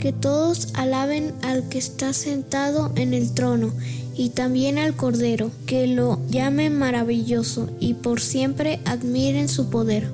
que todos alaben al que está sentado en el trono y también al Cordero, que lo llamen maravilloso y por siempre admiren su poder.